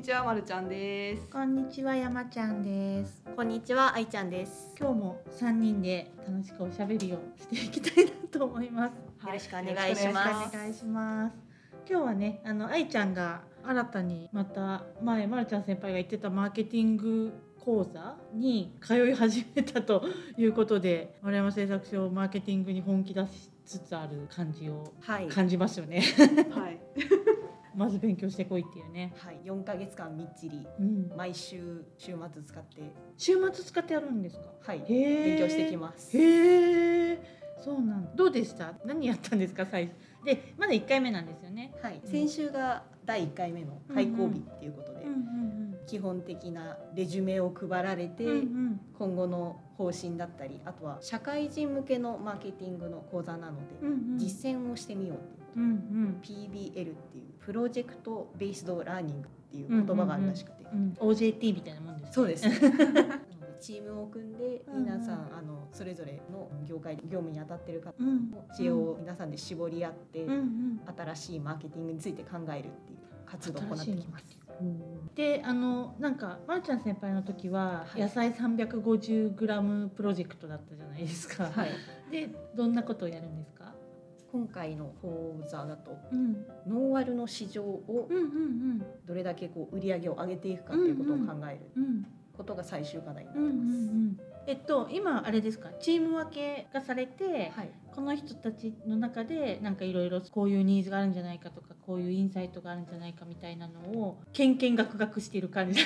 にちは、まるちゃんです。こんにちは山ちゃんですこんにちは、あいちゃんです。今日も三人で楽しくおしゃべりをしていきたいなと思いますよろしくお願いしますくお願いしお願いします今日はねあの愛ちゃんが新たにまた前まるちゃん先輩が言ってたマーケティング講座に通い始めたということで丸山製作所マーケティングに本気出しつつある感じをはい。感じますよねはい。まず勉強してこいっていうね、はい、4ヶ月間みっちりうん、毎週週末使って。週末使ってやるんですか？はい勉強してきます。へえそうなんだ。どうでした？何やったんですか最初？でまだ1回目なんですよね。はい、うん。先週が第1回目の開講日っていうことで、うんうん基本的なレジュメを配られて、うんうん。今後の方針だったり、あとは社会人向けのマーケティングの講座なので、うんうん。実践をしてみようっていうこと。うんうん。PBL っていうプロジェクトベースドラーニングっていう言葉があるらしくて、うん OJT みたいなもんですそうです。チームを組んでうんうん皆さん、あのそれぞれの業界業務に当たってる方うん。の知恵を皆さんで絞り合って、うんうん。新しいマーケティングについて考えるっていう活動を行ってきます。であのなんかまるちゃん先輩の時ははい。野菜 350g プロジェクトだったじゃないですか、はい。でどんなことをやるんですか、今回の講座だとうん、ノンアルの市場をどれだけこう売り上げを上げていくかっていうことを考えることが最終課題になってうんうんうます。ん。えっと今あれですか？チーム分けがされて、はい。この人たちの中でなんかいろいろこういうニーズがあるんじゃないかとかこういうインサイトがあるんじゃないかみたいなのをけんけんがくがくしている感じ。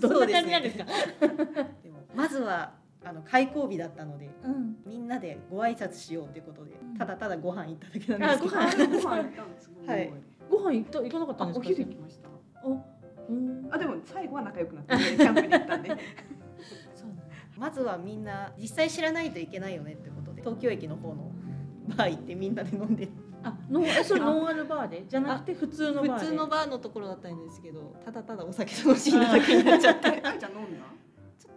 どんな感じなんですか？でもまずはあの開講日だったので。うん。みんなでご挨拶しようということで、うん。ただただご飯行っただけなんですけど。あご飯。ご飯行ったんです。はい。ご飯行った行かなかったんですかあお昼行きました。おうんあ、でも最後は仲良くなって、キャンプに行ったんで。そうまずはみんな実際知らないといけないよねってことで東京駅の方のバー行ってみんなで飲んで。あノンえそれノンアルバーで？じゃなくて普通のバーで？普通のバーのところだったんですけどただただお酒楽しんだだけに なっちゃって。あいちゃん飲んだ？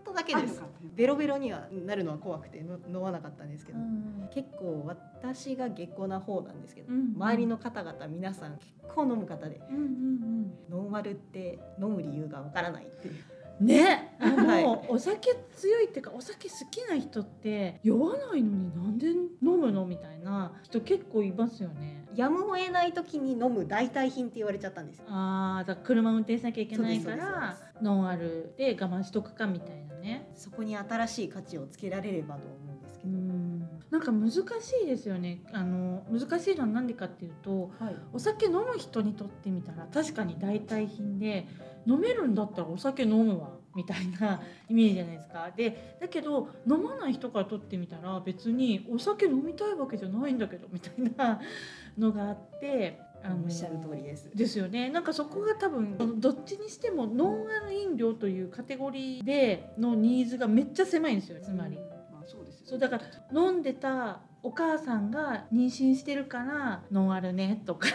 とだけです。ベロベロにはなるのは怖くての飲まなかったんですけど、うん。結構私が下戸な方なんですけど、うん周りの方々皆さん結構飲む方でうんうんノンアルって飲む理由がわからないっていう。うんね。あの、はいお酒強いっていうかお酒好きな人って酔わないのになんで飲むのみたいな人結構いますよね。やむを得ない時に飲む代替品って言われちゃったんですよ。あーだから車運転しなきゃいけないからノンアルで我慢しとくかみたいなね。そこに新しい価値をつけられればと思うなんか難しいですよね。あの難しいのは何でかっていうとはい、お酒飲む人にとってみたら確かに代替品で飲めるんだったらお酒飲むわみたいな イメージじゃないですか。でだけど飲まない人からとってみたら別にお酒飲みたいわけじゃないんだけどみたいな のがあってあのおっしゃる通りです。ですよね。なんかそこが多分どっちにしてもノンアル飲料というカテゴリーでのニーズがめっちゃ狭いんですよつまり。そうですよ。そうだから飲んでたお母さんが妊娠してるからノンアルねとか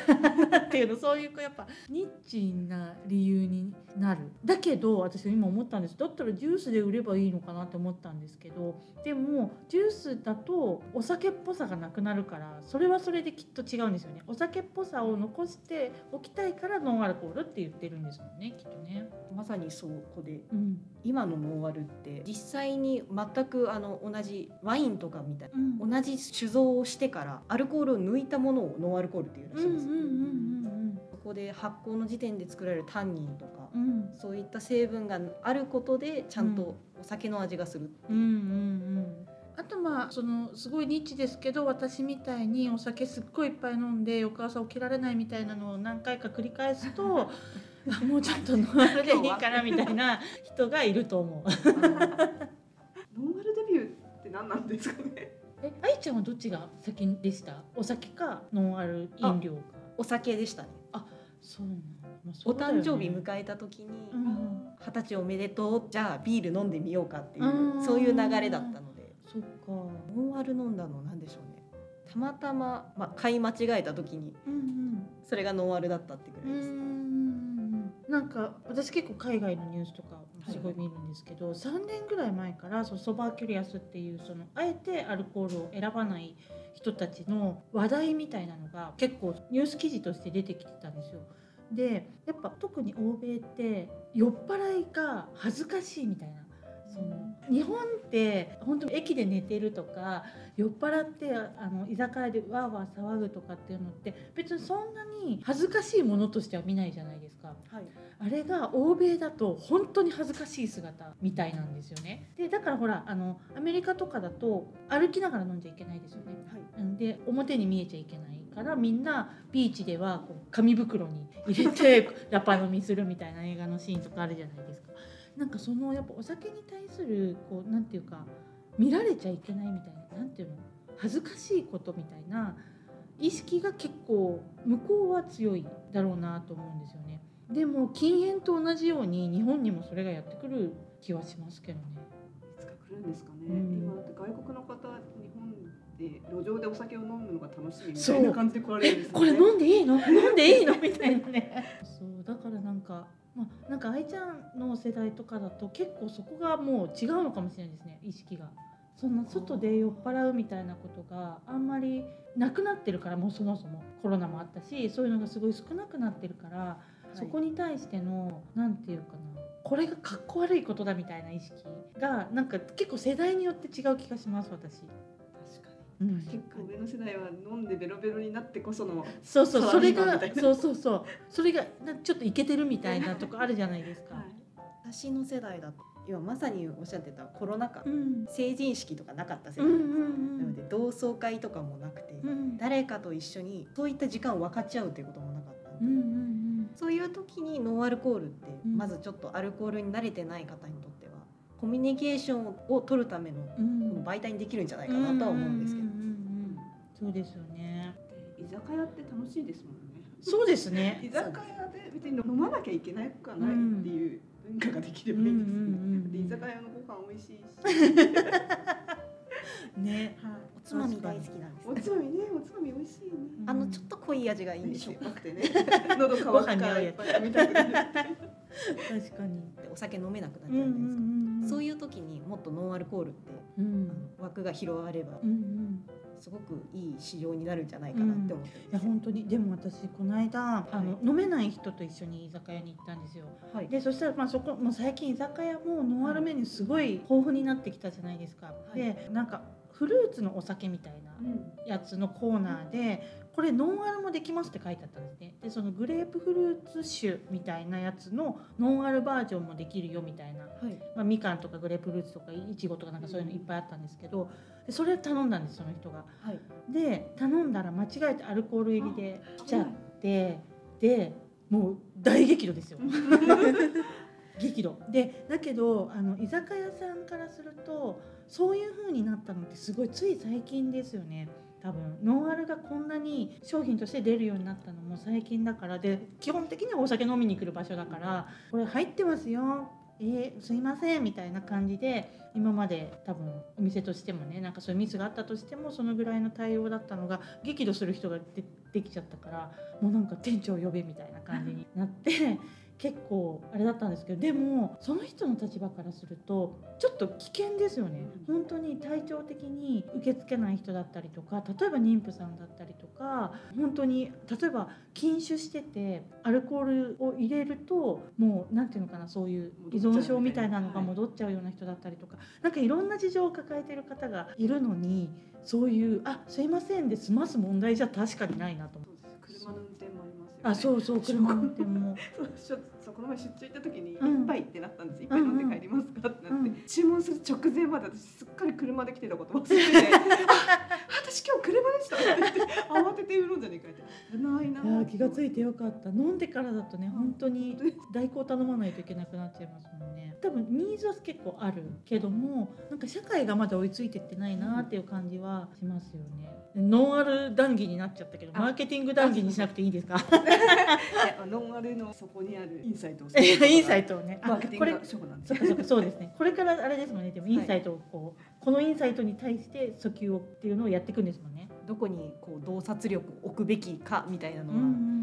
っていうのそういうやっぱニッチな理由になる。だけど私今思ったんです。だったらジュースで売ればいいのかなって思ったんですけどでもジュースだとお酒っぽさがなくなるからそれはそれできっと違うんですよね。お酒っぽさを残しておきたいからノンアルコールって言ってるんですもんねきっとね。まさにそこで。うん。今のノンアルって実際に全くあの同じワインとかみたいうん。な同じ酒造をしてからアルコールを抜いたものをノンアルコールっていうらしいんですよ、うんうんうん。そこで発酵の時点で作られるタンニンとかうん。そういった成分があることでちゃんとお酒の味がするっていう。うんうんうん。あとまあそのすごいニッチですけど私みたいにお酒すっごいいっぱい飲んで翌朝起きられないみたいなのを何回か繰り返すと あもうちょっとノンアルでいいかなみたいな人がいると思う。ノンアルデビューって何なんですかね。ちゃんはどっちが先でした？お酒かノンアル飲料か。お酒でしたね。そうなの、まあそおうだよね。誕生日迎えた時にうん。二十歳おめでとうじゃあビール飲んでみようかっていうそういう流れだったので。そっか。ノンアル飲んだのなんでしょうね。たまたま、まあ、買い間違えた時にうんうん。それがノンアルだったってくうらいです、んなんか私結構海外のニュースとかすごい見るんですけど、3年ぐらい前からそのソバーキュリアスっていうそのあえてアルコールを選ばない人たちの話題みたいなのが結構ニュース記事として出てきてたんですよ。でやっぱ特に欧米って酔っ払いが恥ずかしいみたいなその日本って本当に駅で寝てるとか酔っ払ってあの居酒屋でわーわー騒ぐとかっていうのって別にそんなに恥ずかしいものとしては見ないじゃないですか。はいあれが欧米だと本当に恥ずかしい姿みたいなんですよね。でだからほらあのアメリカとかだと歩きながら飲んじゃいけないですよね。はいうんで表に見えちゃいけないからみんなビーチではこう紙袋に入れて ラパ飲みするみたいな映画のシーンとかあるじゃないですか。なんかそのやっぱお酒に対するこうなんていうか見られちゃいけないみたいななんていうの恥ずかしいことみたいな意識が結構向こうは強いだろうなと思うんですよね。でも禁煙と同じように日本にもそれがやってくる気はしますけどね。いつか来るんですかね、うん。今だって外国の方日本で路上でお酒を飲むのが楽しみみたいな感じで来られるんですよね。これ飲んでいいの？飲んでいいの？みたいなね。そ うなんか愛ちゃんの世代とかだと結構そこがもう違うのかもしれないですね意識が。そんな外で酔っ払うみたいなことがあんまりなくなってるからもうそもそも。コロナもあったしそういうのがすごい少なくなってるから、そこに対してのなんていうかなこれがかっこ悪いことだみたいな意識がなんか結構世代によって違う気がします私。結構上の世代は飲んでベロベロになってこそのそうそうそれがそうそうそう。それがなちょっとイケてるみたいなとこあるじゃないですか。私の世代だと今まさにおっしゃってたコロナ禍、うん。成人式とかなかった世代。です、んなので同窓会とかもなくて、誰かと一緒にそういった時間を分かち合うということもなかったんで、うんうんそういう時にノンアルコールって、うん。まずちょっとアルコールに慣れてない方にとってはコミュニケーションを取るための媒体にできるんじゃないかなとは思うんですけど、そうですよね。で居酒屋って楽しいですもんね。そうですね。居酒屋で別に飲まなきゃいけないくはないっていう文化ができればいいんですよね、で居酒屋のご飯美味しいし、ね。おつまみ大好きなんですおつまみねおつまみ美味しいね、あのちょっと濃い味がいいんですしょっよぱくてね。喉乾くからいっぱい飲みたくなる確かに。でお酒飲めなくなっうんうちゃうじゃないですか、んそういう時にもっとノンアルコールって、うん。枠が広がればうんうん。すごくいい市場になるんじゃないかなって思ってるん。いや本当に。でも私この間あの、は飲めない人と一緒に居酒屋に行ったんですよ。はい。でそしたらまあそこもう最近居酒屋もノンアルメニューすごい豊富になってきたじゃないですか。い。でなんかフルーツのお酒みたいなうんやつのコーナーでこれノンアルもできますって書いてあったんですね。でそのグレープフルーツ酒みたいなやつのノンアルバージョンもできるよみたいな。はいまあ、みかんとかグレープフルーツとかいちごとかなんかそういうのいっぱいあったんですけどでそれ頼んだんですその人が。はいで頼んだら間違えてアルコール入りで来ちゃってでもう大激怒ですよ。激怒。でだけどあの居酒屋さんからするとそういう風になったのってすごいつい最近ですよね。多分。ノンアルがこんなに商品として出るようになったのも最近だから。で基本的にはお酒飲みに来る場所だからこれ入ってますよ。えーすいませんみたいな感じで今まで多分お店としてもねなんかそういうミスがあったとしてもそのぐらいの対応だったのが激怒する人がでできちゃったからもうなんか店長呼べみたいな感じになって結構あれだったんですけどでもその人の立場からするとちょっと危険ですよね。本当に体調的に受け付けない人だったりとか例えば妊婦さんだったりとか本当に例えば禁酒しててアルコールを入れるともうなんていうのかなそういう依存症みたいなのが戻っちゃうような人だったりとかなんかいろんな事情を抱えてる方がいるのにそういう「あすいません」で済ます問題じゃ確かにないなと思う。そうです。車の運転もありますあそうそう車の運転も。そうこの前出張行った時に一うん。杯ってなったんです、一杯飲んで帰りますかってなって、うん注文する直前まで私すっかり車で来てたこと忘れてて。あ私今日車でしたって言って慌てて飲んじゃねえかって。ないな気がついてよかった。飲んでからだとね本当に代行頼まないといけなくなっちゃいますもんね。多分ニーズは結構あるけどもなんか社会がまだ追いついてってないなっていう感じはしますよね。ノンアル談義になっちゃったけどあ。マーケティング談義にしなくていいですか？ノンアルのそこにある。インサイトをインサイトをね。あマーケティンこれグなんですよそうですね。これからあれですもんねでもインサイトをこう、このインサイトに対して訴求をっていうのをやっていくんですもんね。どこにこう洞察力を置くべきかみたいなのは、うんうん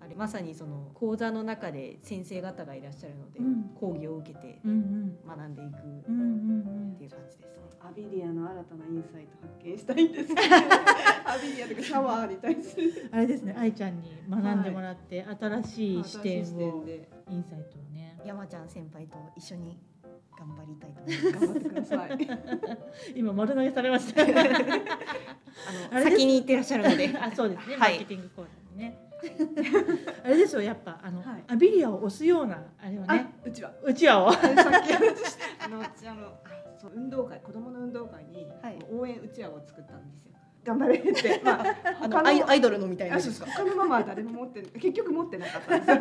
あれまさにその講座の中で先生方がいらっしゃるので、うん。講義を受けて学んでいくっうんうんうんうん。ていう感じです。ね。アビリアの新たなインサイト発見したいんですけど。アビリアとかシャワーに対する。あれですね愛ちゃんに学んでもらって、新しい。視点新しい視点をでインサイトをね。山ちゃん先輩と一緒に頑張りたいと思います。頑張ってください。今丸投げされました あの先に行ってらっしゃるので。あそうですね、はい。マーケティングコーナーにね。あれですよやっぱあの、はい。アビリアを押すようなあれをあねうちはうちわを。あのうちあのあそう運動会子供の運動会に、はい。応援うちわを作ったんですよ頑張れって。まああ他ののアイアイドルのみたいな。他のママは誰も持って 結局持ってなかったんですよ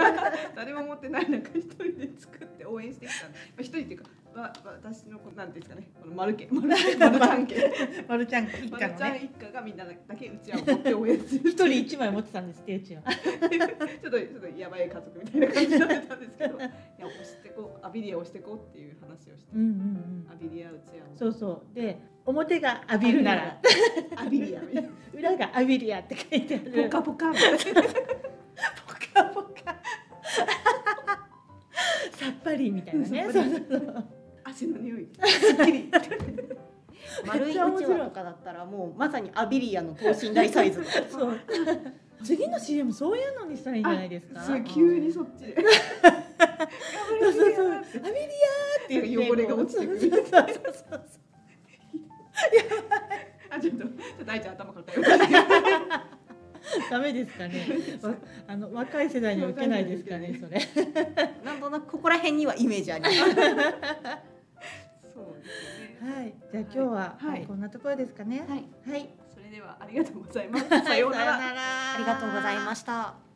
誰も持ってない。中一人で作って応援してきた。一人っていうか、わわ私のこうなんていうんですかね。この丸家。丸家丸ちゃん家。まるちゃん一家丸ちゃん一家がみんなだけうちわを持って応援する。一人一枚持ってたんですってうちは。ちょっとちょっとやばい家族みたいな感じになってたんですけど。いや押してこうアビリアを押してこうっていう話をして、うんうんうんアビリアうちわをそうそう。で表が浴びるなら。アビリア。みたいな裏がアビリアって書いてある。ポカポカ。みたいなポカポカ。さっぱりみたいなね。そうそうそう汗の匂い。すっきり。丸いうちわとかだったらもうまさにアビリアの等身大サイズ。の そう。次の CM そういうのにしたらいいんじゃないですか？急にそっち。でそうそうそうアビリアって言ってなんか汚れが落ちてくる。あちょっとちょっと愛ちゃん頭抱えよダメですかね？わあの若い世代には受けないですかねそれ。なんとなくここら辺にはイメージあります はい。じゃあ今日は、はい。こんなところですかね。はい。はい。それではありがとうございます。さようなら。さようなら。ありがとうございました